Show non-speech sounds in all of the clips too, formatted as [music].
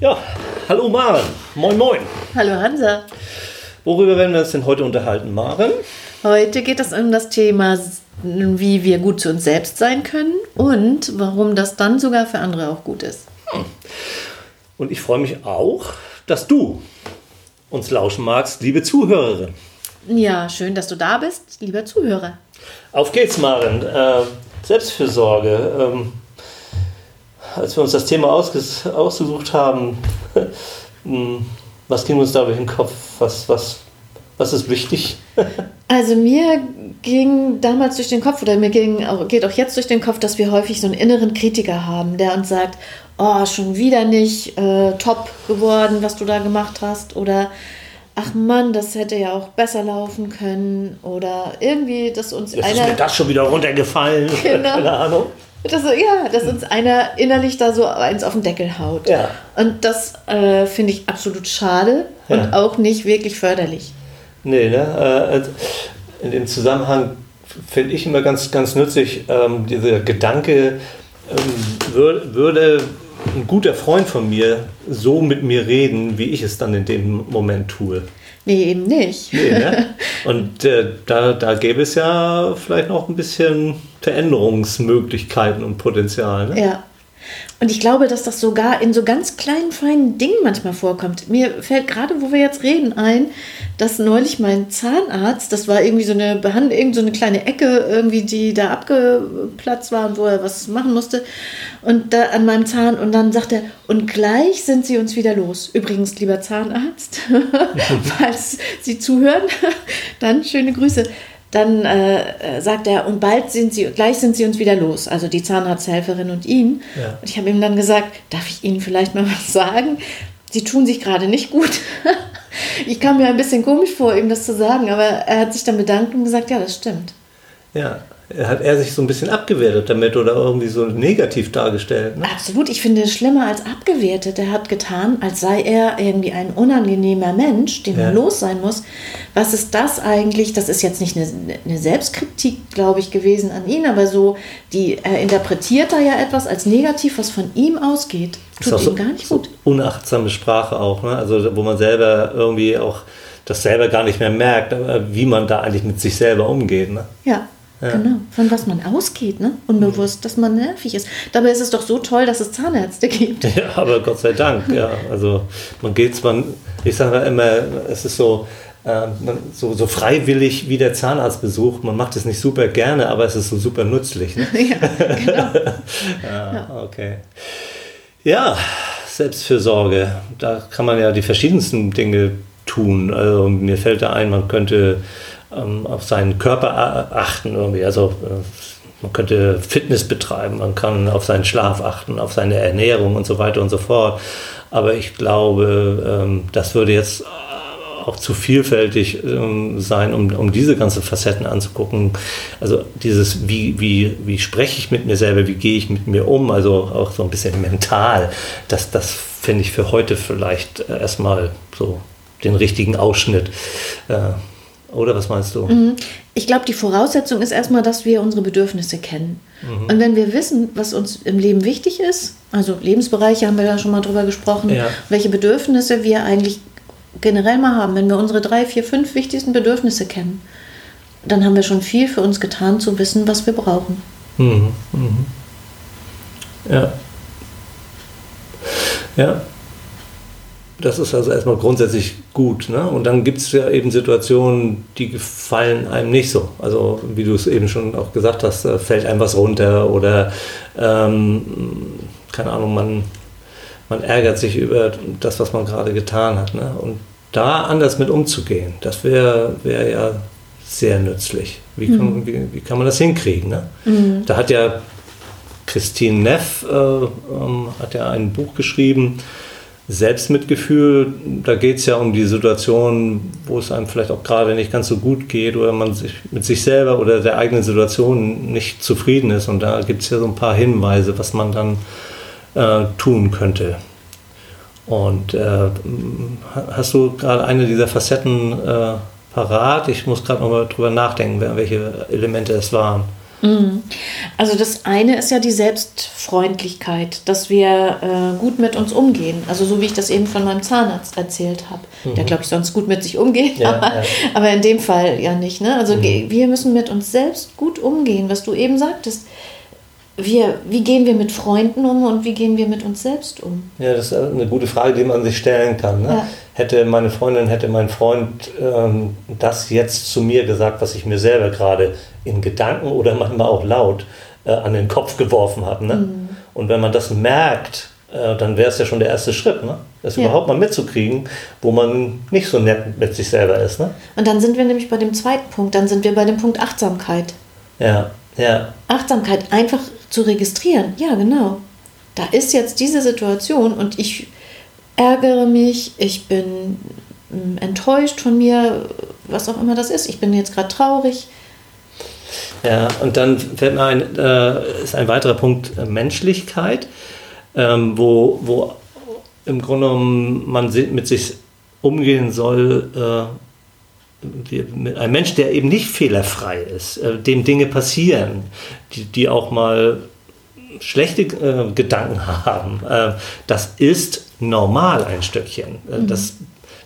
Ja, hallo Maren. Moin, moin. Hallo Hansa. Worüber werden wir uns denn heute unterhalten, Maren? Heute geht es um das Thema, wie wir gut zu uns selbst sein können und warum das dann sogar für andere auch gut ist. Und ich freue mich auch, dass du uns lauschen magst, liebe Zuhörerin. Ja, schön, dass du da bist, lieber Zuhörer. Auf geht's, Maren. Äh, Selbstfürsorge. Ähm, als wir uns das Thema ausgesucht haben, [laughs] hm, was ging uns da durch den Kopf? Was, was, was ist wichtig? [laughs] Also mir ging damals durch den Kopf oder mir ging, geht auch jetzt durch den Kopf, dass wir häufig so einen inneren Kritiker haben, der uns sagt, oh, schon wieder nicht äh, top geworden, was du da gemacht hast oder ach Mann, das hätte ja auch besser laufen können oder irgendwie, dass uns Jetzt einer... Ist mir das schon wieder runtergefallen? [laughs] Genau. Keine Ahnung. Das so, ja, dass uns einer innerlich da so eins auf den Deckel haut. Ja. Und das äh, finde ich absolut schade ja. und auch nicht wirklich förderlich. Nee, ne? Äh, also in dem Zusammenhang finde ich immer ganz, ganz nützlich, ähm, dieser Gedanke, ähm, würde, würde ein guter Freund von mir so mit mir reden, wie ich es dann in dem Moment tue. Nee, eben nicht. Nee, ne? [laughs] Und äh, da, da gäbe es ja vielleicht noch ein bisschen Veränderungsmöglichkeiten und Potenzial. Ne? Ja. Und ich glaube, dass das sogar in so ganz kleinen, feinen Dingen manchmal vorkommt. Mir fällt gerade, wo wir jetzt reden, ein, dass neulich mein Zahnarzt, das war irgendwie so eine Behandlung, irgend so eine kleine Ecke, irgendwie, die da abgeplatzt war und wo er was machen musste. Und da an meinem Zahn, und dann sagt er, und gleich sind sie uns wieder los. Übrigens, lieber Zahnarzt, [laughs] falls Sie zuhören, [laughs] dann schöne Grüße dann äh, sagt er, und bald sind sie, gleich sind sie uns wieder los, also die Zahnarzthelferin und ihn. Ja. Und ich habe ihm dann gesagt, darf ich Ihnen vielleicht mal was sagen? Sie tun sich gerade nicht gut. [laughs] ich kam mir ein bisschen komisch vor, ihm das zu sagen, aber er hat sich dann bedankt und gesagt, ja, das stimmt. Ja, hat er sich so ein bisschen abgewertet damit oder irgendwie so negativ dargestellt? Ne? Absolut, ich finde es schlimmer als abgewertet. Er hat getan, als sei er irgendwie ein unangenehmer Mensch, den ja. man los sein muss. Was ist das eigentlich? Das ist jetzt nicht eine, eine Selbstkritik, glaube ich, gewesen an ihn, aber so, die, er interpretiert da ja etwas als negativ, was von ihm ausgeht. Tut ihm so, gar nicht gut. So unachtsame Sprache auch, ne? also wo man selber irgendwie auch das selber gar nicht mehr merkt, wie man da eigentlich mit sich selber umgeht. Ne? Ja. Ja. Genau, von was man ausgeht, ne? unbewusst, dass man nervig ist. Dabei ist es doch so toll, dass es Zahnärzte gibt. Ja, aber Gott sei Dank, ja. Also man geht zwar, ich sage immer, es ist so, äh, so, so freiwillig wie der Zahnarztbesuch, man macht es nicht super gerne, aber es ist so super nützlich. Ne? [laughs] Ja, genau. [laughs] ja, ja, okay. Ja, Selbstfürsorge, da kann man ja die verschiedensten Dinge tun. Also mir fällt da ein, man könnte ähm, auf seinen Körper achten irgendwie. Also äh, man könnte Fitness betreiben, man kann auf seinen Schlaf achten, auf seine Ernährung und so weiter und so fort. Aber ich glaube, ähm, das würde jetzt auch zu vielfältig ähm, sein, um, um diese ganzen Facetten anzugucken. Also dieses, wie, wie, wie spreche ich mit mir selber, wie gehe ich mit mir um, also auch so ein bisschen mental, das, das finde ich für heute vielleicht erstmal so den richtigen Ausschnitt. Äh, oder was meinst du? Mhm. Ich glaube, die Voraussetzung ist erstmal, dass wir unsere Bedürfnisse kennen. Mhm. Und wenn wir wissen, was uns im Leben wichtig ist, also Lebensbereiche haben wir ja schon mal drüber gesprochen, ja. welche Bedürfnisse wir eigentlich generell mal haben, wenn wir unsere drei, vier, fünf wichtigsten Bedürfnisse kennen, dann haben wir schon viel für uns getan, zu wissen, was wir brauchen. Mhm. Mhm. Ja. Ja. Das ist also erstmal grundsätzlich gut. Ne? Und dann gibt es ja eben Situationen, die gefallen einem nicht so. Also wie du es eben schon auch gesagt hast, fällt einem was runter oder ähm, keine Ahnung, man, man ärgert sich über das, was man gerade getan hat. Ne? Und da anders mit umzugehen, das wäre wär ja sehr nützlich. Wie kann, mhm. wie, wie, kann man das hinkriegen? Ne? Mhm. Da hat ja Christine Neff äh, ähm, hat ja ein Buch geschrieben, Selbstmitgefühl, da geht es ja um die Situation, wo es einem vielleicht auch gerade nicht ganz so gut geht oder man sich mit sich selber oder der eigenen Situation nicht zufrieden ist. Und da gibt es ja so ein paar Hinweise, was man dann äh, tun könnte. Und äh, hast du gerade eine dieser Facetten äh, parat? Ich muss gerade nochmal drüber nachdenken, welche Elemente es waren. Also das eine ist ja die Selbstfreundlichkeit, dass wir äh, gut mit uns umgehen. Also so wie ich das eben von meinem Zahnarzt erzählt habe, mhm. der glaube ich sonst gut mit sich umgeht, ja, aber, ja. aber, in dem Fall ja nicht. Ne? Also mhm. wir müssen mit uns selbst gut umgehen, was du eben sagtest. Wir, wie gehen wir mit Freunden um und wie gehen wir mit uns selbst um? Ja, das ist eine gute Frage, die man sich stellen kann. Ne? Ja. Hätte meine Freundin, hätte mein Freund ähm, das jetzt zu mir gesagt, was ich mir selber gerade in Gedanken oder manchmal auch laut äh, an den Kopf geworfen habe. Ne? Mhm. Und wenn man das merkt, äh, dann wäre es ja schon der erste Schritt, ne? das ja. überhaupt mal mitzukriegen, wo man nicht so nett mit sich selber ist. Ne? Und dann sind wir nämlich bei dem zweiten Punkt, dann sind wir bei dem Punkt Achtsamkeit. Ja, ja. Achtsamkeit einfach zu registrieren, ja genau. Da ist jetzt diese Situation und ich ärgere mich, ich bin mm, enttäuscht von mir, was auch immer das ist. Ich bin jetzt gerade traurig. Ja, und dann fällt mir ein, äh, ist ein weiterer Punkt äh, Menschlichkeit, ähm, wo, wo im Grunde genommen man mit sich umgehen soll, äh, ein Mensch, der eben nicht fehlerfrei ist, äh, dem Dinge passieren, die, die auch mal schlechte äh, Gedanken [laughs] haben, äh, das ist normal ein Stückchen. Äh, mhm. Das,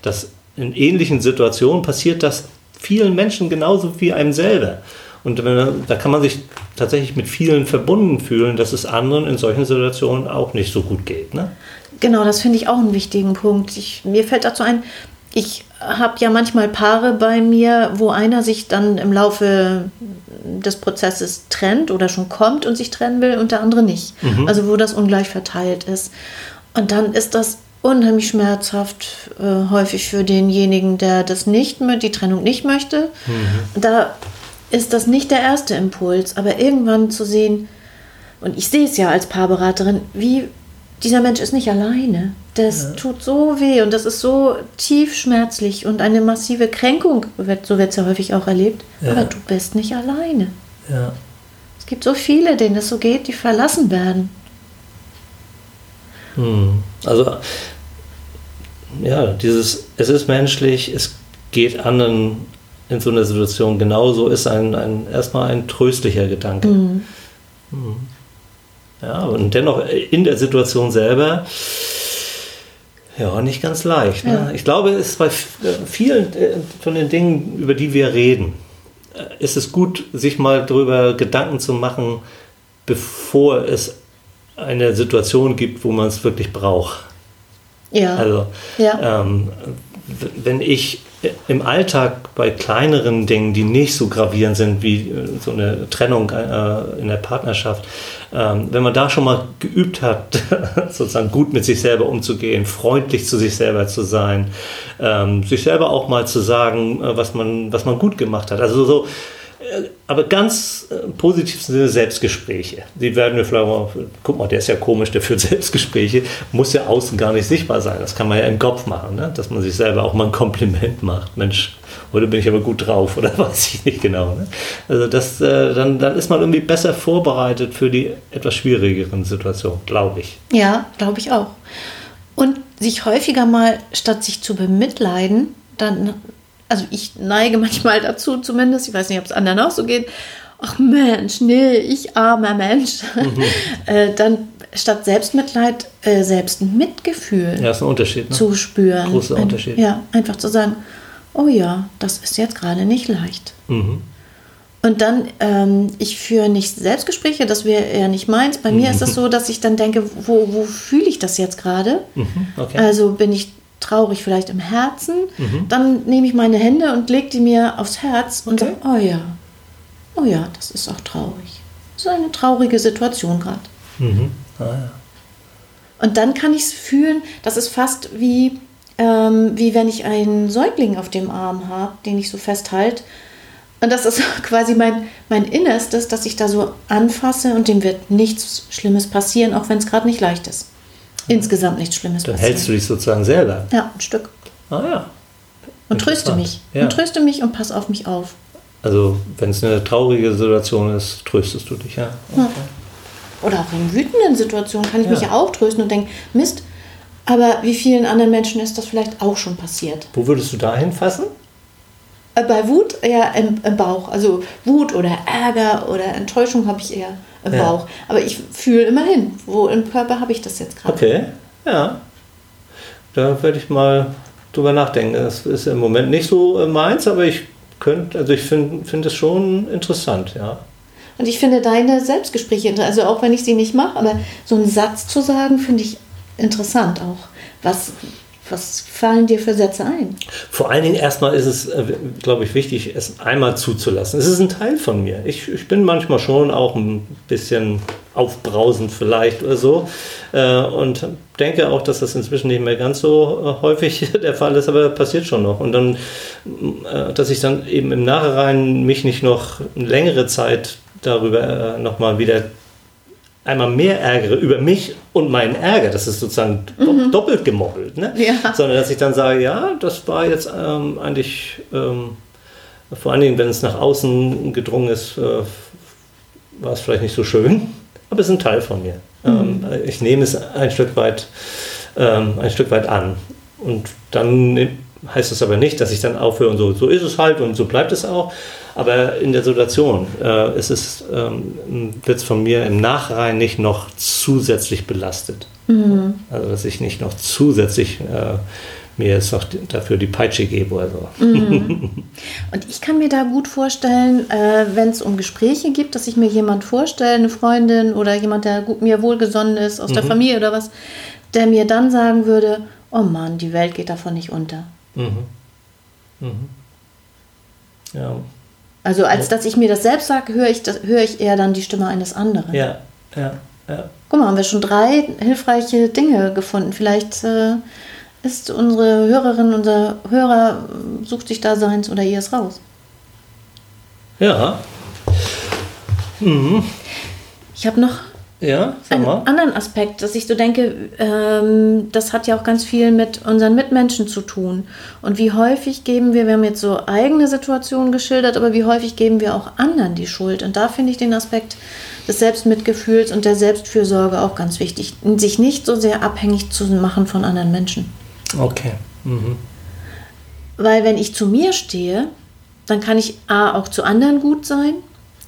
das in ähnlichen Situationen passiert das vielen Menschen genauso wie einem selber. Und wenn, da kann man sich tatsächlich mit vielen verbunden fühlen, dass es anderen in solchen Situationen auch nicht so gut geht. Ne? Genau, das finde ich auch einen wichtigen Punkt. Ich, mir fällt dazu ein, ich habe ja manchmal Paare bei mir, wo einer sich dann im Laufe des Prozesses trennt oder schon kommt und sich trennen will und der andere nicht. Mhm. Also wo das ungleich verteilt ist. Und dann ist das unheimlich schmerzhaft, äh, häufig für denjenigen, der das nicht, die Trennung nicht möchte. Mhm. Da ist das nicht der erste Impuls, aber irgendwann zu sehen, und ich sehe es ja als Paarberaterin, wie dieser Mensch ist nicht alleine. Das ja. tut so weh und das ist so tief schmerzlich und eine massive Kränkung, so wird es ja häufig auch erlebt. Ja. Aber du bist nicht alleine. Ja. Es gibt so viele, denen es so geht, die verlassen werden. Hm. Also, ja, dieses, es ist menschlich, es geht anderen in so einer Situation genauso, ist ein, ein erstmal ein tröstlicher Gedanke. Mhm. Hm. Ja, und dennoch in der Situation selber, ja, nicht ganz leicht. Ne? Ja. Ich glaube, es ist bei vielen äh, von den Dingen, über die wir reden, äh, ist es gut, sich mal darüber Gedanken zu machen, bevor es eine Situation gibt, wo man es wirklich braucht. Ja. Also, ja. Ähm, wenn ich im Alltag bei kleineren Dingen, die nicht so gravierend sind wie äh, so eine Trennung äh, in der Partnerschaft, ähm, wenn man da schon mal geübt hat, [laughs] sozusagen gut mit sich selber umzugehen, freundlich zu sich selber zu sein, ähm, sich selber auch mal zu sagen, äh, was man, was man gut gemacht hat. Also so äh, aber ganz äh, positiv Sinne Selbstgespräche. Die werden wir vielleicht mal, guck mal, der ist ja komisch, der führt [laughs] Selbstgespräche, muss ja außen gar nicht sichtbar sein. Das kann man ja im Kopf machen, ne? dass man sich selber auch mal ein Kompliment macht. Mensch, heute bin ich aber gut drauf [laughs] oder weiß ich nicht genau. Ne? Also das, äh, dann, dann ist man irgendwie besser vorbereitet für die etwas schwierigeren Situationen, glaube ich. Ja, glaube ich auch. Und sich häufiger mal, statt sich zu bemitleiden, dann also ich neige manchmal dazu zumindest, ich weiß nicht, ob es anderen auch so geht, ach Mensch, nee, ich armer Mensch, mhm. [laughs] äh, dann statt Selbstmitleid äh, selbst Mitgefühl ja, ist ein Unterschied, ne? zu spüren. Großer Unterschied. Ein, ja, einfach zu sagen, oh ja, das ist jetzt gerade nicht leicht. Mhm. Und dann, ähm, ich führe nicht Selbstgespräche, das wäre ja nicht meins. Bei mhm. mir ist es so, dass ich dann denke, wo, wo fühle ich das jetzt gerade? Mhm. Okay. Also bin ich traurig vielleicht im Herzen, mhm. dann nehme ich meine Hände und lege die mir aufs Herz und okay. sage, oh ja, oh ja, das ist auch traurig. Das ist eine traurige Situation gerade. Mhm. Ah, ja. Und dann kann ich es fühlen, das ist fast wie, ähm, wie wenn ich einen Säugling auf dem Arm habe, den ich so festhalte. Und das ist [laughs] quasi mein, mein Innerstes, dass ich da so anfasse und dem wird nichts Schlimmes passieren, auch wenn es gerade nicht leicht ist insgesamt nichts Schlimmes Dann passieren. hältst du dich sozusagen selber. Ja, ein Stück. Ah ja. Und tröste mich. Ja. Und tröste mich und pass auf mich auf. Also, wenn es eine traurige Situation ist, tröstest du dich, ja. Okay. ja. Oder auch in wütenden Situationen kann ich ja. mich ja auch trösten und denken, Mist, aber wie vielen anderen Menschen ist das vielleicht auch schon passiert? Wo würdest du da hinfassen? Äh, Bei Wut eher im, im Bauch. Also Wut oder Ärger oder Enttäuschung habe ich eher im Ja. Bauch. Aber ich fühle immerhin, wo im Körper habe ich das jetzt gerade. Okay, ja. Da werde ich mal drüber nachdenken. Das ist im Moment nicht so äh, meins, aber ich könnte, also ich finde find es schon interessant, ja. Und ich finde deine Selbstgespräche, inter- also auch wenn ich sie nicht mache, aber so einen Satz zu sagen, finde ich interessant auch. Was, was fallen dir für Sätze ein? Vor allen Dingen erstmal ist es, äh, glaube ich, wichtig, es einmal zuzulassen. Es ist ein Teil von mir. Ich, ich bin manchmal schon auch ein bisschen aufbrausend vielleicht oder so äh, und denke auch, dass das inzwischen nicht mehr ganz so äh, häufig [laughs] der Fall ist, aber passiert schon noch. Und dann, dass ich dann eben im Nachhinein mich nicht noch längere Zeit darüber nochmal wieder einmal mehr ärgere über mich und meinen Ärger, das ist sozusagen do doppelt gemoppelt, ne? Ja. sondern dass ich dann sage, ja, das war jetzt ähm, eigentlich, ähm, vor allen Dingen, wenn es nach außen gedrungen ist, äh, war es vielleicht nicht so schön, aber es ist ein Teil von mir. Ähm, ich nehme es ein Stück weit, ähm, ein Stück weit an und dann nehm- heißt es aber nicht, dass ich dann aufhöre und so, so ist es halt und so bleibt es auch. Aber in der Situation äh, ist es, ähm, wird es von mir im Nachrein nicht noch zusätzlich belastet. Also dass ich nicht noch zusätzlich äh, mir jetzt noch dafür die Peitsche gebe oder so. Und ich kann mir da gut vorstellen, äh, wenn es um Gespräche gibt, dass ich mir jemand vorstelle, eine Freundin oder jemand, der gut, mir wohlgesonnen ist, aus der Familie oder was, der mir dann sagen würde, oh Mann, die Welt geht davon nicht unter. Mhm. Mhm. Ja, Also als dass ich mir das selbst sage, höre ich, das- höre ich eher dann die Stimme eines anderen. ja, ja, ja. Guck mal, haben wir schon drei hilfreiche Dinge gefunden. Vielleicht äh, ist unsere Hörerin, unser Hörer, sucht sich da seins oder ihres raus. Ja, Ich habe noch ja, sag einen mal. anderen Aspekt, dass ich so denke, ähm, das hat ja auch ganz viel mit unseren Mitmenschen zu tun. Und wie häufig geben wir, wir haben jetzt so eigene Situationen geschildert, aber wie häufig geben wir auch anderen die Schuld? Und da finde ich den Aspekt des Selbstmitgefühls und der Selbstfürsorge auch ganz wichtig, sich nicht so sehr abhängig zu machen von anderen Menschen. Okay. Mhm. Weil wenn ich zu mir stehe, dann kann ich A auch zu anderen gut sein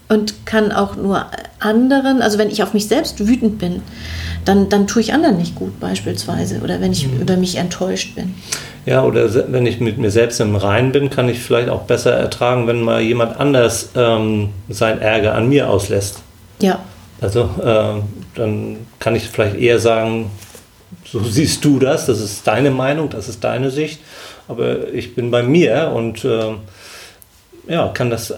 und kann auch nur anderen, also wenn ich auf mich selbst wütend bin, dann, dann tue ich anderen nicht gut beispielsweise oder wenn ich über mich enttäuscht bin. Ja, oder wenn ich mit mir selbst im Reinen bin, kann ich vielleicht auch besser ertragen, wenn mal jemand anders ähm, seinen Ärger an mir auslässt. Ja, Also äh, dann kann ich vielleicht eher sagen, so [laughs] siehst du das, das ist deine Meinung, das ist deine Sicht, aber ich bin bei mir und äh, ja, kann das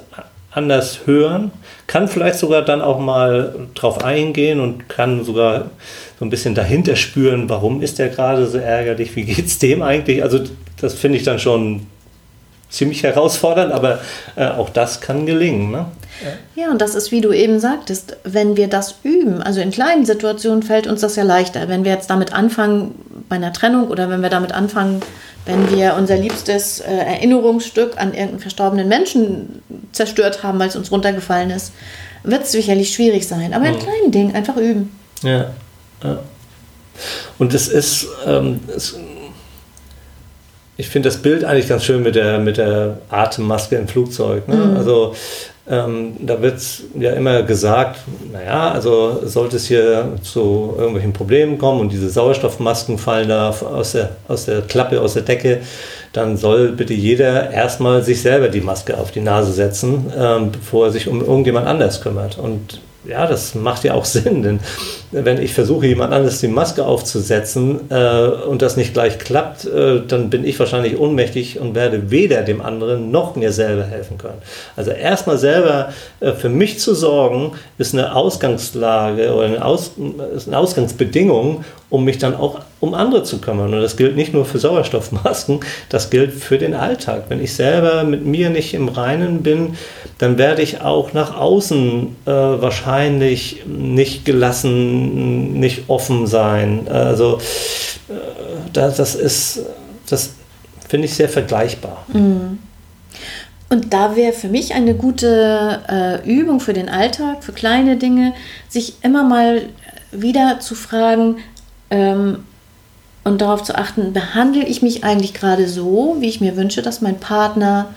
anders hören, kann vielleicht sogar dann auch mal drauf eingehen und kann sogar so ein bisschen dahinter spüren, warum ist der gerade so ärgerlich, wie geht's dem eigentlich? Also das finde ich dann schon ziemlich herausfordernd, aber äh, auch das kann gelingen. Ne? ja, und das ist, wie du eben sagtest, wenn wir das üben, also in kleinen Situationen fällt uns das ja leichter. Wenn wir jetzt damit anfangen bei einer Trennung oder wenn wir damit anfangen, wenn wir unser liebstes äh, Erinnerungsstück an irgendeinen verstorbenen Menschen zerstört haben, weil es uns runtergefallen ist, wird es sicherlich schwierig sein. Aber in kleinen Dingen einfach üben. Ja. ja. Und es ist, ähm, es, ich finde das Bild eigentlich ganz schön mit der, mit der Atemmaske im Flugzeug. Ne? Also ähm, da wird ja immer gesagt, naja, also sollte es hier zu irgendwelchen Problemen kommen und diese Sauerstoffmasken fallen da aus der, aus der Klappe, aus der Decke, dann soll bitte jeder erstmal sich selber die Maske auf die Nase setzen, ähm, bevor er sich um irgendjemand anders kümmert. Und ja, das macht ja auch [laughs] Sinn, denn wenn ich versuche, jemand anderes die Maske aufzusetzen äh, und das nicht gleich klappt, äh, dann bin ich wahrscheinlich ohnmächtig und werde weder dem anderen noch mir selber helfen können. Also erstmal selber äh, für mich zu sorgen, ist eine Ausgangslage oder eine, Aus, eine Ausgangsbedingung, um mich dann auch um andere zu kümmern. Und das gilt nicht nur für Sauerstoffmasken, das gilt für den Alltag. Wenn ich selber mit mir nicht im Reinen bin, dann werde ich auch nach außen äh, wahrscheinlich nicht gelassen, nicht offen sein. Also äh, das, das ist, das finde ich sehr vergleichbar. Und da wäre für mich eine gute äh, Übung für den Alltag, für kleine Dinge, sich immer mal wieder zu fragen ähm, und darauf zu achten, behandle ich mich eigentlich gerade so, wie ich mir wünsche, dass mein Partner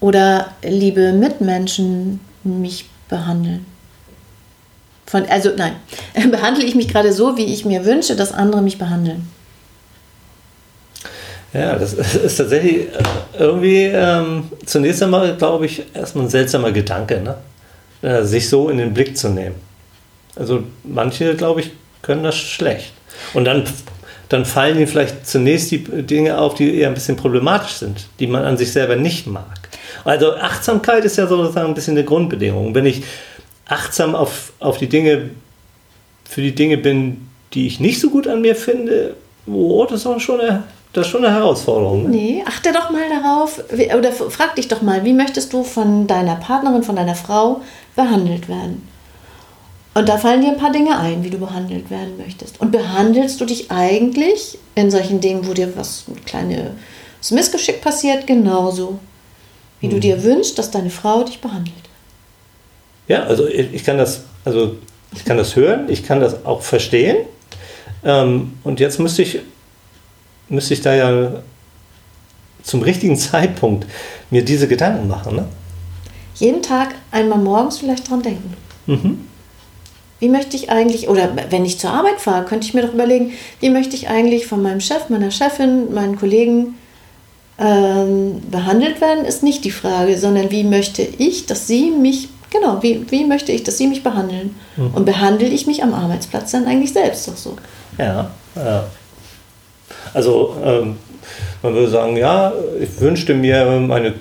oder liebe Mitmenschen mich behandeln? Von, also nein, [laughs] behandle ich mich gerade so, wie ich mir wünsche, dass andere mich behandeln? Ja, das [laughs] ist tatsächlich äh, irgendwie ähm, zunächst einmal, glaube ich, erstmal ein seltsamer Gedanke, ne? Äh, sich so in den Blick zu nehmen. Also manche, glaube ich, können das schlecht. Und dann, dann fallen ihnen vielleicht zunächst die Dinge auf, die eher ein bisschen problematisch sind, die man an sich selber nicht mag. Also Achtsamkeit ist ja sozusagen ein bisschen eine Grundbedingung. Wenn ich achtsam auf, auf die Dinge, für die Dinge bin, die ich nicht so gut an mir finde, oh, das ist schon eine, das ist schon eine Herausforderung. Ne? Nee, achte doch mal darauf, oder frag dich doch mal, wie möchtest du von deiner Partnerin, von deiner Frau behandelt werden? Und da fallen dir ein paar Dinge ein, wie du behandelt werden möchtest. Und behandelst du dich eigentlich in solchen Dingen, wo dir was ein kleines Missgeschick passiert, genauso, wie hm. du dir wünschst, dass deine Frau dich behandelt? Ja, also ich kann das, also ich kann das hören, ich kann das auch verstehen. Ähm, und jetzt müsste ich, müsste ich da ja zum richtigen [laughs] Zeitpunkt mir diese Gedanken machen. Ne? Jeden Tag einmal morgens vielleicht dran denken. Mhm. Wie möchte ich eigentlich, oder wenn ich zur Arbeit fahre, könnte ich mir doch überlegen, wie möchte ich eigentlich von meinem Chef, meiner Chefin, meinen Kollegen ähm, behandelt werden, ist nicht die Frage, sondern wie möchte ich, dass sie mich, genau, wie, wie möchte ich, dass sie mich behandeln? Mhm. Und behandle ich mich am Arbeitsplatz dann eigentlich selbst doch so? Ja, ja. Also ähm, man würde sagen, ja, ich wünschte mir, meine,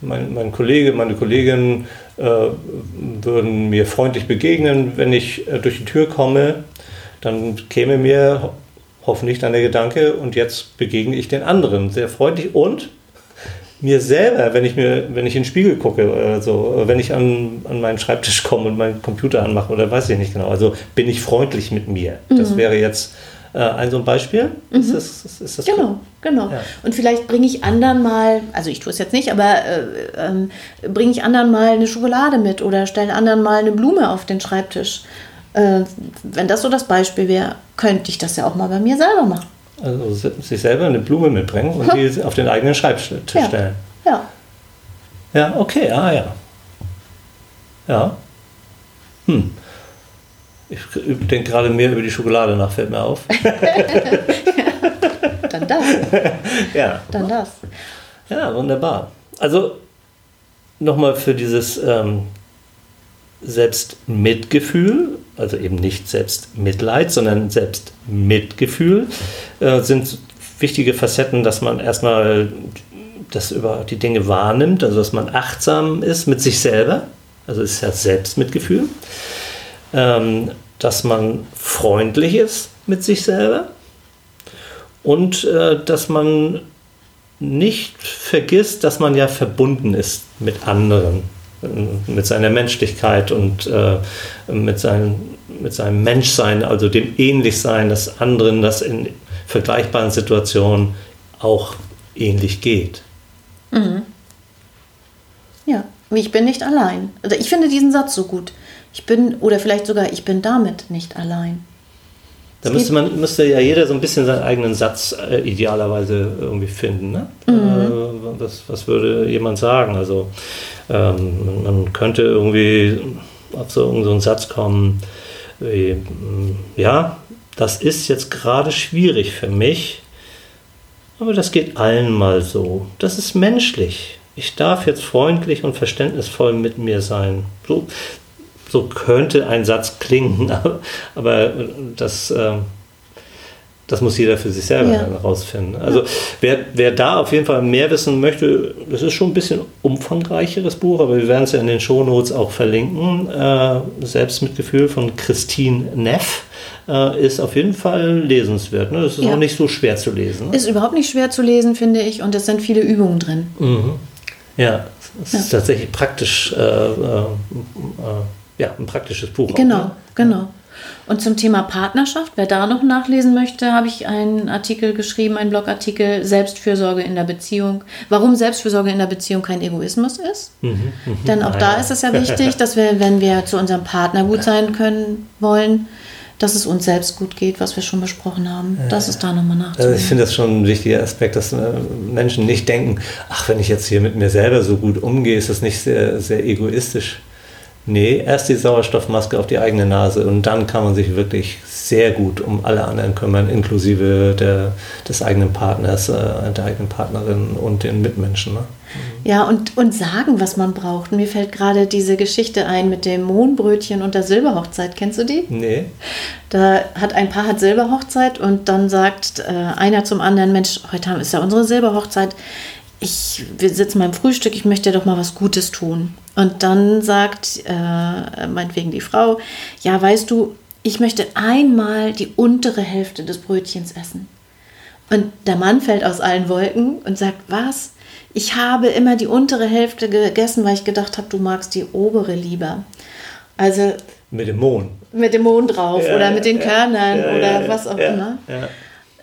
mein, mein Kollege, meine Kollegin würden mir freundlich begegnen, wenn ich äh, durch die Tür komme. Dann käme mir hoffentlich dann der Gedanke, und jetzt begegne ich den anderen sehr freundlich und mir selber, wenn ich mir, wenn ich in den Spiegel gucke, also wenn ich an, an meinen Schreibtisch komme und meinen Computer anmache oder weiß ich nicht genau, also bin ich freundlich mit mir. Mhm. Das wäre jetzt äh, ein so ein Beispiel. Mhm. Ist das, ist, ist das genau, gut? genau. Ja. Und vielleicht bringe ich anderen mal, also ich tue es jetzt nicht, aber äh, äh, bringe ich anderen mal eine Schokolade mit oder stelle anderen mal eine Blume auf den Schreibtisch. Äh, wenn das so das Beispiel wäre, könnte ich das ja auch mal bei mir selber machen. Also sich selber eine Blume mitbringen und die [laughs] auf den eigenen Schreibtisch ja. stellen. Ja. Ja, okay, ah ja. Ja. Hm. Ich denke gerade mehr über die Schokolade nach, fällt mir auf. [laughs] Dann das. [laughs] Ja. Dann das. Ja, wunderbar. Also nochmal für dieses ähm, Selbstmitgefühl, also eben nicht Selbstmitleid, sondern Selbstmitgefühl, äh, sind wichtige Facetten, dass man erstmal das über die Dinge wahrnimmt, also dass man achtsam ist mit sich selber, also ist ja Selbstmitgefühl, ähm, dass man freundlich ist mit sich selber und äh, dass man nicht vergisst, dass man ja verbunden ist mit anderen mit seiner Menschlichkeit und äh, mit, seinem, mit seinem Menschsein, also dem Ähnlichsein des anderen, das in vergleichbaren Situationen auch ähnlich geht. Mhm. Ja, ich bin nicht allein. Also ich finde diesen Satz so gut. Ich bin, oder vielleicht sogar, ich bin damit nicht allein. Da müsste man müsste ja jeder so ein bisschen seinen eigenen Satz äh, idealerweise irgendwie finden. Ne? Mhm. Äh, was, was würde jemand sagen? Also ähm, man könnte irgendwie auf so, so einen Satz kommen, wie, mm, ja, das ist jetzt gerade schwierig für mich, aber das geht allen mal so. Das ist menschlich. Ich darf jetzt freundlich und verständnisvoll mit mir sein. So, so könnte ein Satz klingen, [laughs] aber, das, äh, das muss jeder für sich selber ja. herausfinden. Also wer, wer da auf jeden Fall mehr wissen möchte, das ist schon ein bisschen umfangreicheres Buch, aber wir werden es ja in den Shownotes auch verlinken. Äh, Selbstmitgefühl von Christine Neff äh, ist auf jeden Fall lesenswert. Ne? Das ist ja. auch nicht so schwer zu lesen. Ne? Ist überhaupt nicht schwer zu lesen, finde ich, und es sind viele Übungen drin. Mhm. Ja, es ja. ist tatsächlich praktisch. Äh, äh, äh ja, ein praktisches Buch. Genau, auch, ne? genau. Und zum Thema Partnerschaft, wer da noch nachlesen möchte, habe ich einen Artikel geschrieben, einen Blogartikel, Selbstfürsorge in der Beziehung. Warum Selbstfürsorge in der Beziehung kein Egoismus ist. Mhm, mh, Denn auch da ja. ist es ja wichtig, dass wir, wenn wir zu unserem Partner gut sein können wollen, dass es uns selbst gut geht, was wir schon besprochen haben. Das ist da nochmal Also nachzudenken. ich finde das schon ein wichtiger Aspekt, dass äh, Menschen nicht denken, ach, wenn ich jetzt hier mit mir selber so gut umgehe, ist das nicht sehr, sehr egoistisch. Nee, erst die Sauerstoffmaske auf die eigene Nase und dann kann man sich wirklich sehr gut um alle anderen kümmern, inklusive der, des eigenen Partners, äh, der eigenen Partnerin und den Mitmenschen. Ne? Ja, und, und sagen, was man braucht. Mir fällt gerade diese Geschichte ein mit dem Mohnbrötchen und der Silberhochzeit. Kennst du die? Nee. Da hat ein Paar hat Silberhochzeit und dann sagt äh, einer zum anderen, Mensch, heute haben- ist ja unsere Silberhochzeit. Ich, wir sitzen beim Frühstück, ich möchte doch mal was Gutes tun. Und dann sagt äh, meinetwegen die Frau, ja, weißt du, ich möchte einmal die untere Hälfte des Brötchens essen. Und der Mann fällt aus allen Wolken und sagt, was? Ich habe immer die untere Hälfte gegessen, weil ich gedacht habe, du magst die obere lieber. Also Mit dem Mohn. mit dem Mond drauf Ja, oder mit den ja, Körnern ja, oder was auch immer.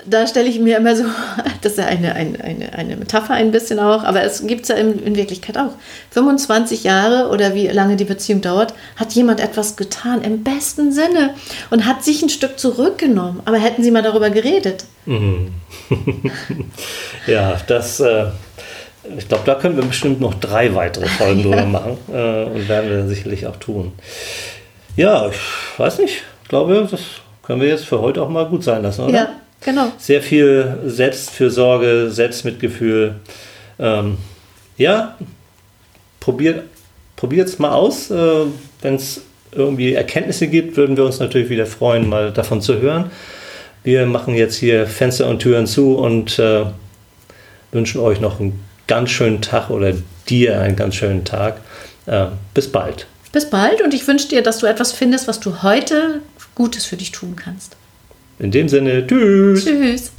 Da stelle ich mir immer so, [laughs] das ist ja eine, eine, eine, eine Metapher ein bisschen auch, aber es gibt es ja in, in Wirklichkeit auch. 25 Jahre oder wie lange die Beziehung dauert, hat jemand etwas getan im besten Sinne und hat sich ein Stück zurückgenommen. Aber hätten sie mal darüber geredet. [laughs] Ja, das, äh, ich glaube, da können wir bestimmt noch drei weitere Folgen [laughs] drüber machen äh, und werden wir sicherlich auch tun. Ja, ich weiß nicht, ich glaube, das können wir jetzt für heute auch mal gut sein lassen, oder? Ja, genau. Sehr viel Selbstfürsorge, Selbstmitgefühl. Ähm, ja, probiert es mal aus. Äh, Wenn es irgendwie Erkenntnisse gibt, würden wir uns natürlich wieder freuen, mal davon zu hören. Wir machen jetzt hier Fenster und Türen zu und äh, wünschen euch noch einen ganz schönen Tag oder dir einen ganz schönen Tag. Äh, bis bald. Bis bald und ich wünsche dir, dass du etwas findest, was du heute Gutes für dich tun kannst. In dem Sinne, tschüss. Tschüss.